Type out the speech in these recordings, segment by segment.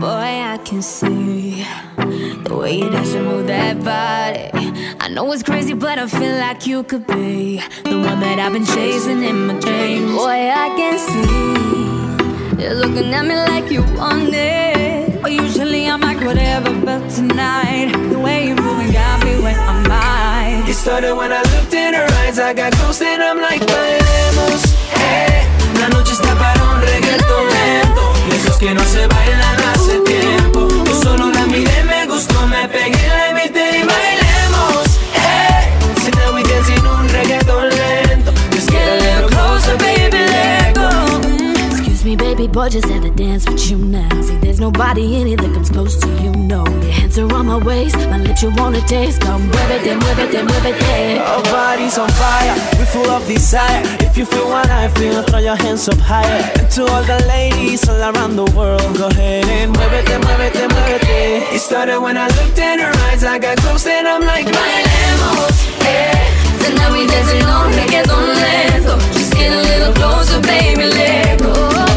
Boy, I can see the way you dance and move that body. I know it's crazy, but I feel like you could be the one that I've been chasing in my dreams. Boy, I can see you're looking at me like you want it. Usually I'm like whatever, but tonight the way you're moving got me where I'm. It started when I looked in her eyes. I got close and I'm like, bailemos, hey. Eh. La noche está para un reggaeton lento. Esos que no se bailan hace tiempo. Yo solo la miré, me gustó, me pegué, la invité y bailemos. Hey, so now we dancing un reggaeton lento. Just get a little closer, baby, let go. Excuse me, baby boy, just had to dance with you now. See, there's nobody in it that comes close to you, no. Hands are on my waist, my lips you wanna taste. Come, muévete, it, then. Our bodies on fire, we full of desire. If you feel what I feel, throw your hands up higher. And to all the ladies all around the world, go ahead and muévete, muévete, muévete. It then move it. It started when I looked in her eyes, I got close and I'm like, bailemos, eh. Tonight we dancing on reggaeton lento. Just get a little closer, baby, let go.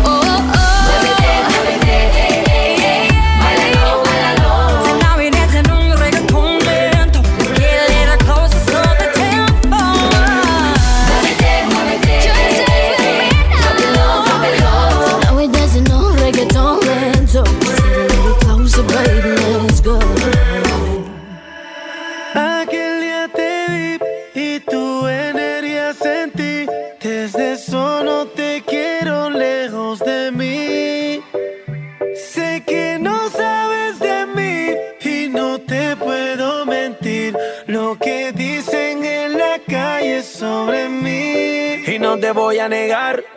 Te voy a negar.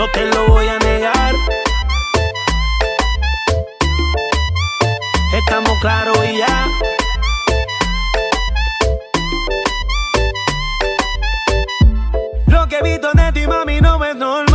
No te lo voy a negar. Estamos claros y ya. Lo que he visto de ti, mami, no es normal.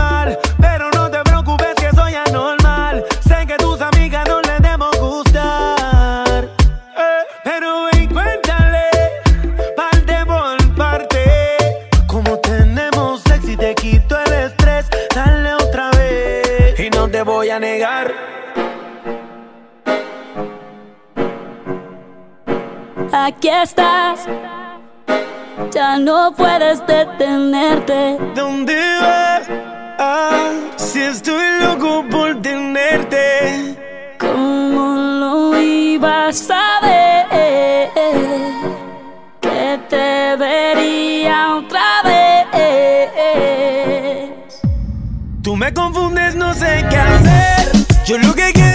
Aquí estás, ya no puedes detenerte. ¿Dónde vas? Ah, si estoy loco por tenerte. ¿Cómo lo ibas a ver? Que te vería otra vez. Tú me confundes, no sé qué hacer. Yo lo que quiero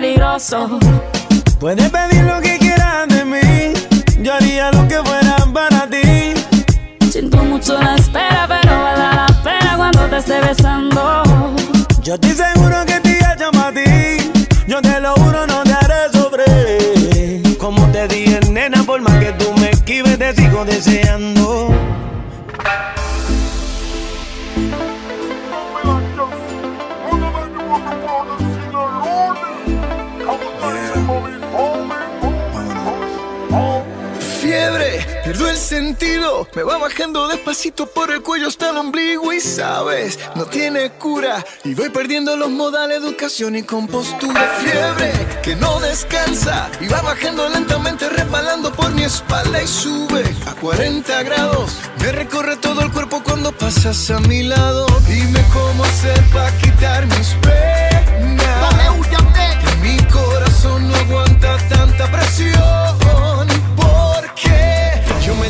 Peligroso. Puedes pedir lo que quieras de mí. Yo haría lo que fuera para ti. Siento mucho la espera, pero vale la pena cuando te esté besando. Yo estoy seguro que te llama a ti. Yo te lo juro, no te haré sobre. Como te dije, nena, por más que tú me esquives, te sigo deseando. Pierdo el sentido, me va bajando despacito por el cuello hasta el ombligo y sabes, no tiene cura y voy perdiendo los modales, educación y compostura. Fiebre, que no descansa y va bajando lentamente resbalando por mi espalda y sube a 40 grados. Me recorre todo el cuerpo cuando pasas a mi lado. Dime cómo hacer para quitar mis penas. Que mi corazón no aguanta tanta presión.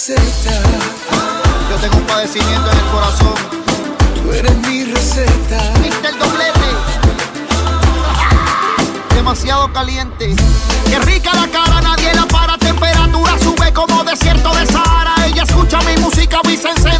receta. Yo tengo un padecimiento en el corazón. Tú eres mi receta. Viste el doblete. Demasiado caliente. Qué rica la cara, nadie la para. Temperatura sube como desierto de Sahara. Ella escucha mi música y se.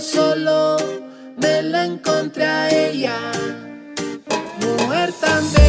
solo, me la encontré a ella. Mujer tan bella,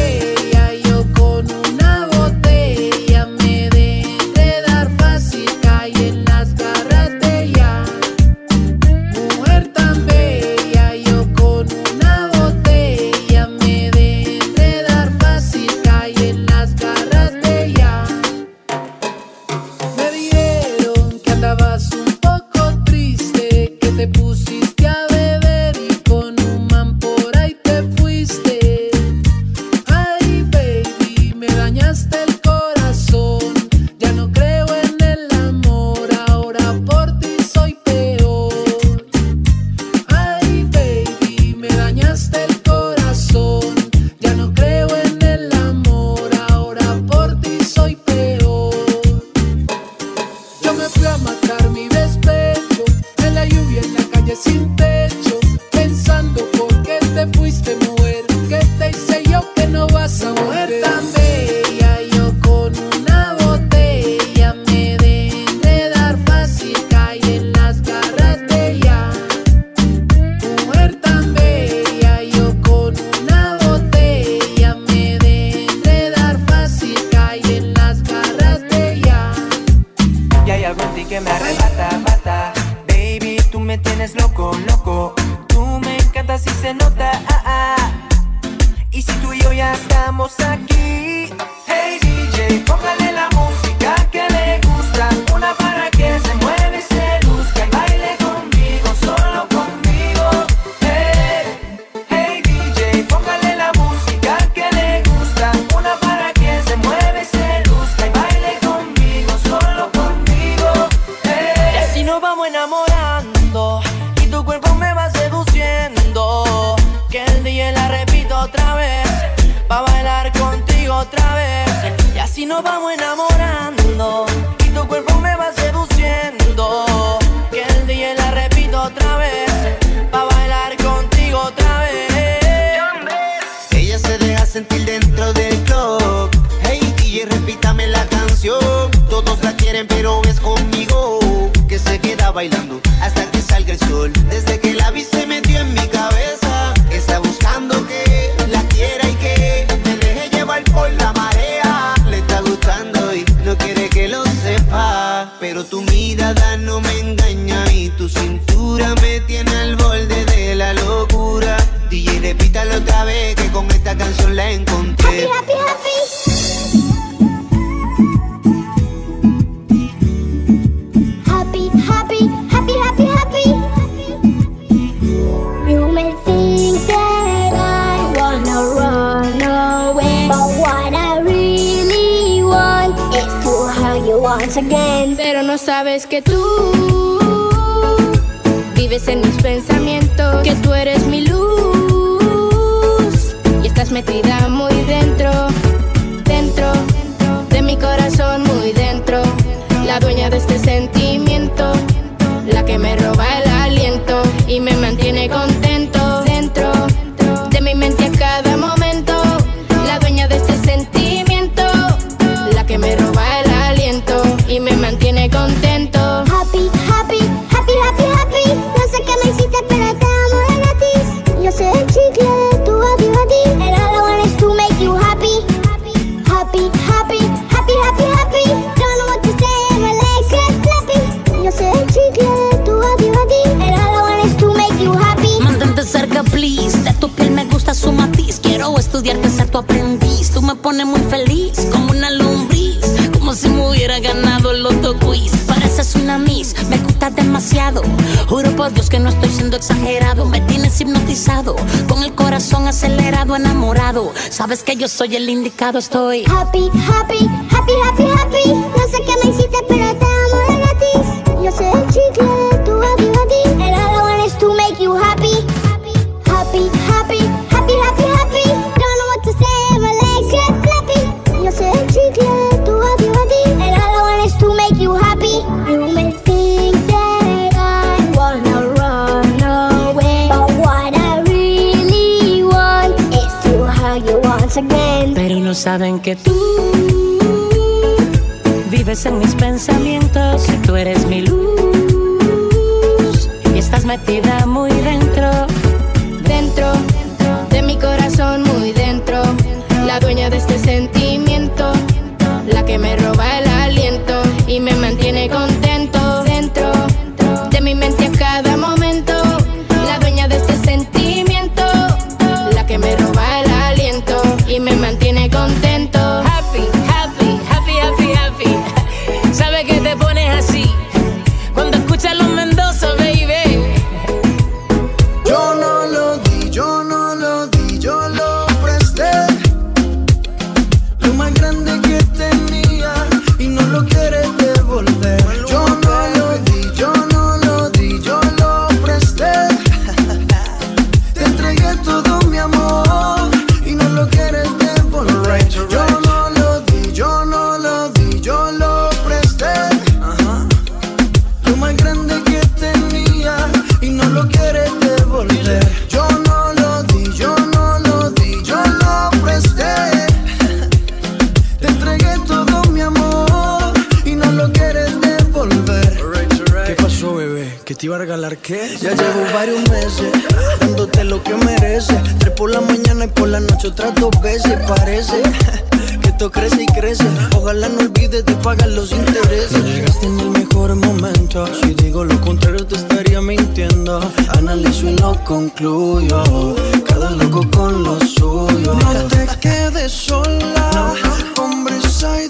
en mis pensamientos, que tú eres mi luz y estás metida muy dentro, dentro de mi corazón, muy dentro, la dueña de este sentimiento, la que me roba. me pone muy feliz, como una lombriz, como si me hubiera ganado el loto quiz. Pareces una miss, me gustas demasiado. Juro por Dios que no estoy siendo exagerado. Me tienes hipnotizado, con el corazón acelerado, enamorado. Sabes que yo soy el indicado, estoy happy, happy, happy, happy, happy. No sé qué me hiciste, pero te amo de gratis. Yo soy el chicle. saben que tú vives en mis pensamientos, tú eres mi luz. Y estás metida muy dentro, dentro de mi corazón, muy dentro, la dueña de este sentimiento, la que me roba Analizo y no concluyo. Cada loco con lo suyo. No te quedes sola, hombres hay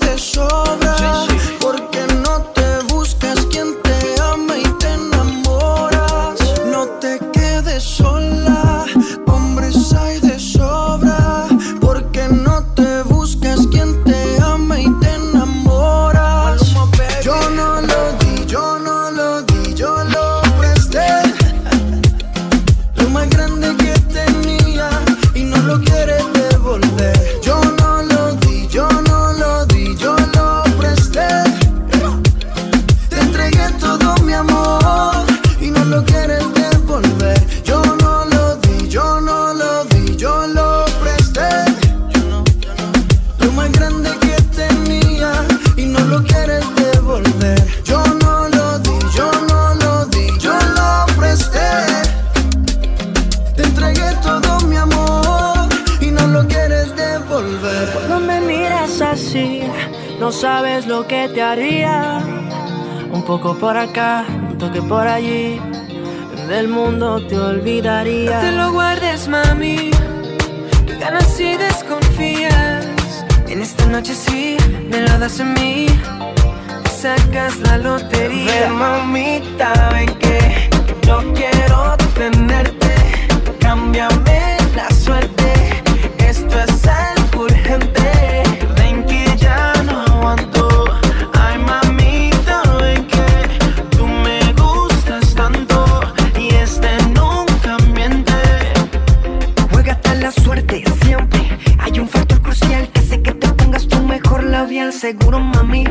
lo que te haría. Un poco por acá, un toque por allí. Del mundo te olvidaría. No te lo guardes, mami. Que ganas y desconfías. En esta noche sí, me lo das a mí. Te sacas la lotería. Ven, mamita, ven que yo quiero tenerte. Cámbiame la suerte. Esto es algo urgente. seguro, mami,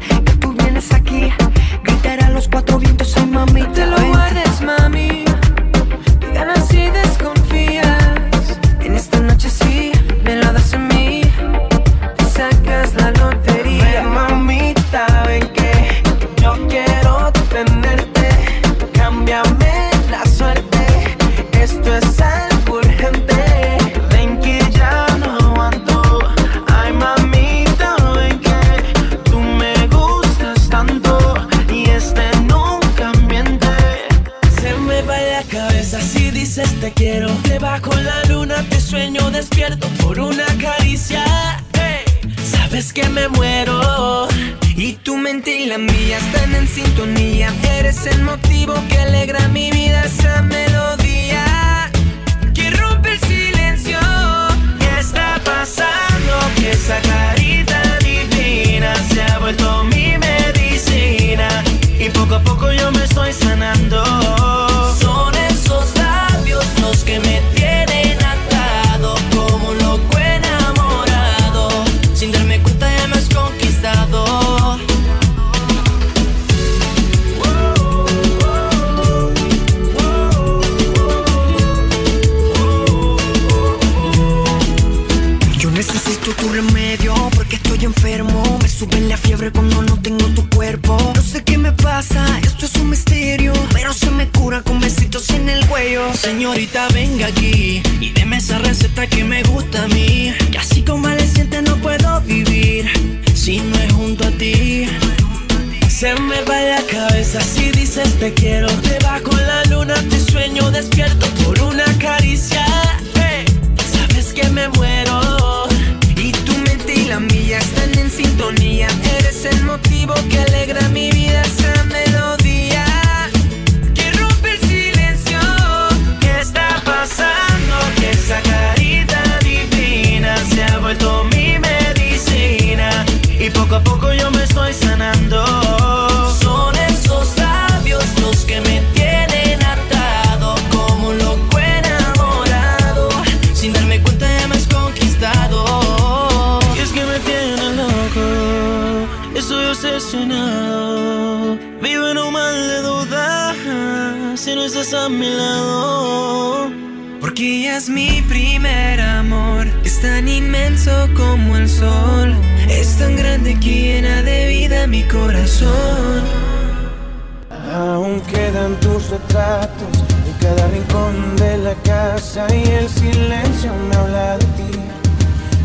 Aún quedan tus retratos en cada rincón de la casa y el silencio me habla de ti.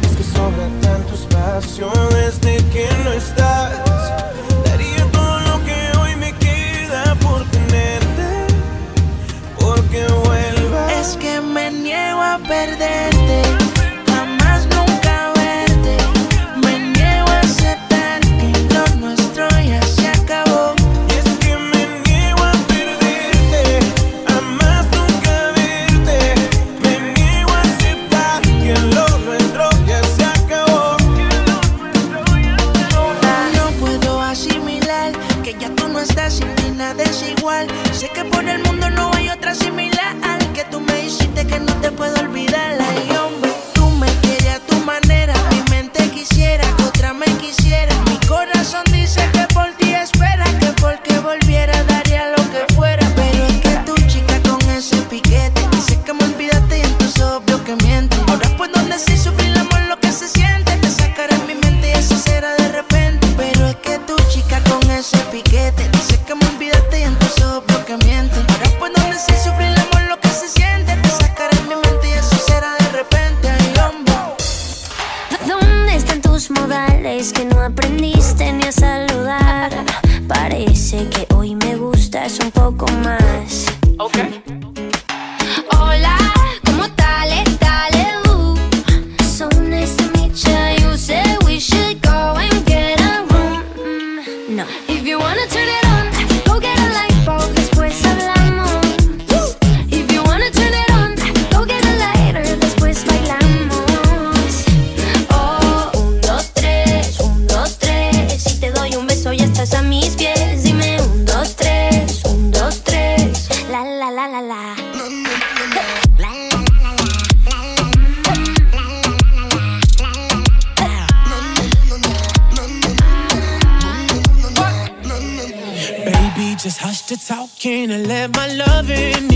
Es que sobra tanto espacio desde que no estás. Daría todo lo que hoy me queda por tenerte, porque vuelvas. Es que me niego a perder Can't I let my love in?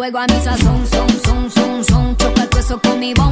fuego a mi sazón, son, son, son, son. Choca el queso con mi bon.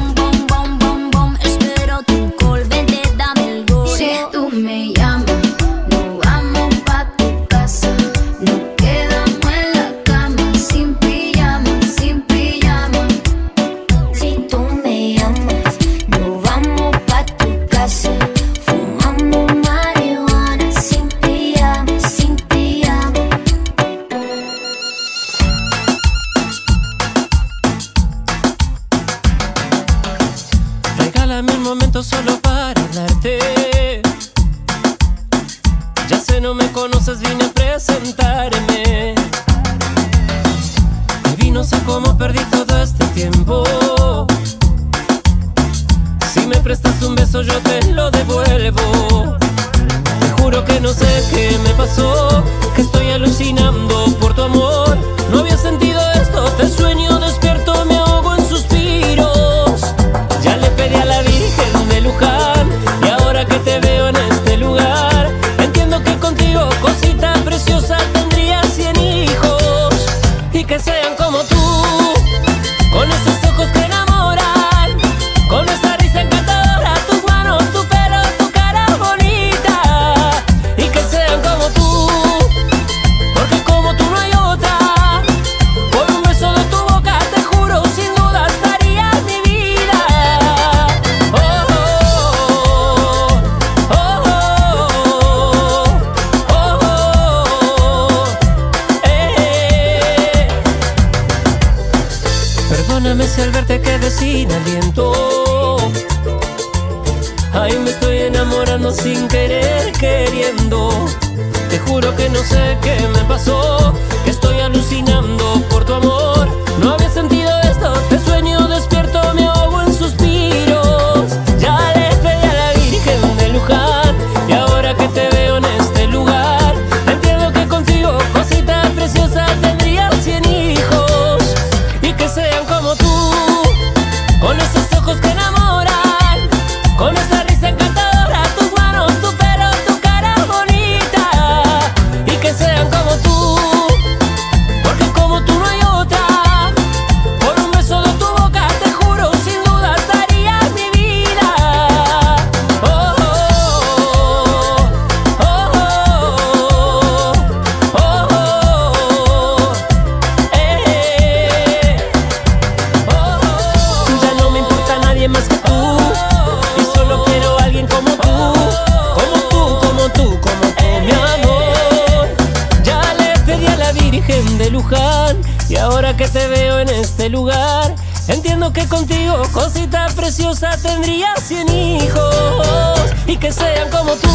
que contigo, cosita preciosa, tendría cien hijos y que sean como tú,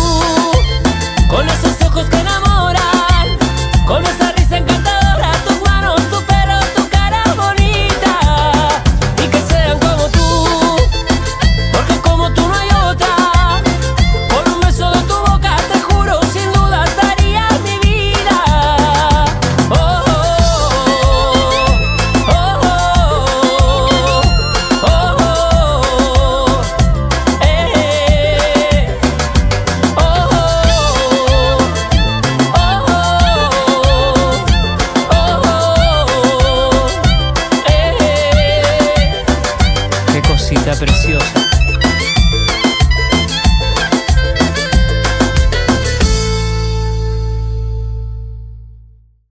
con esos ojos que enamoran.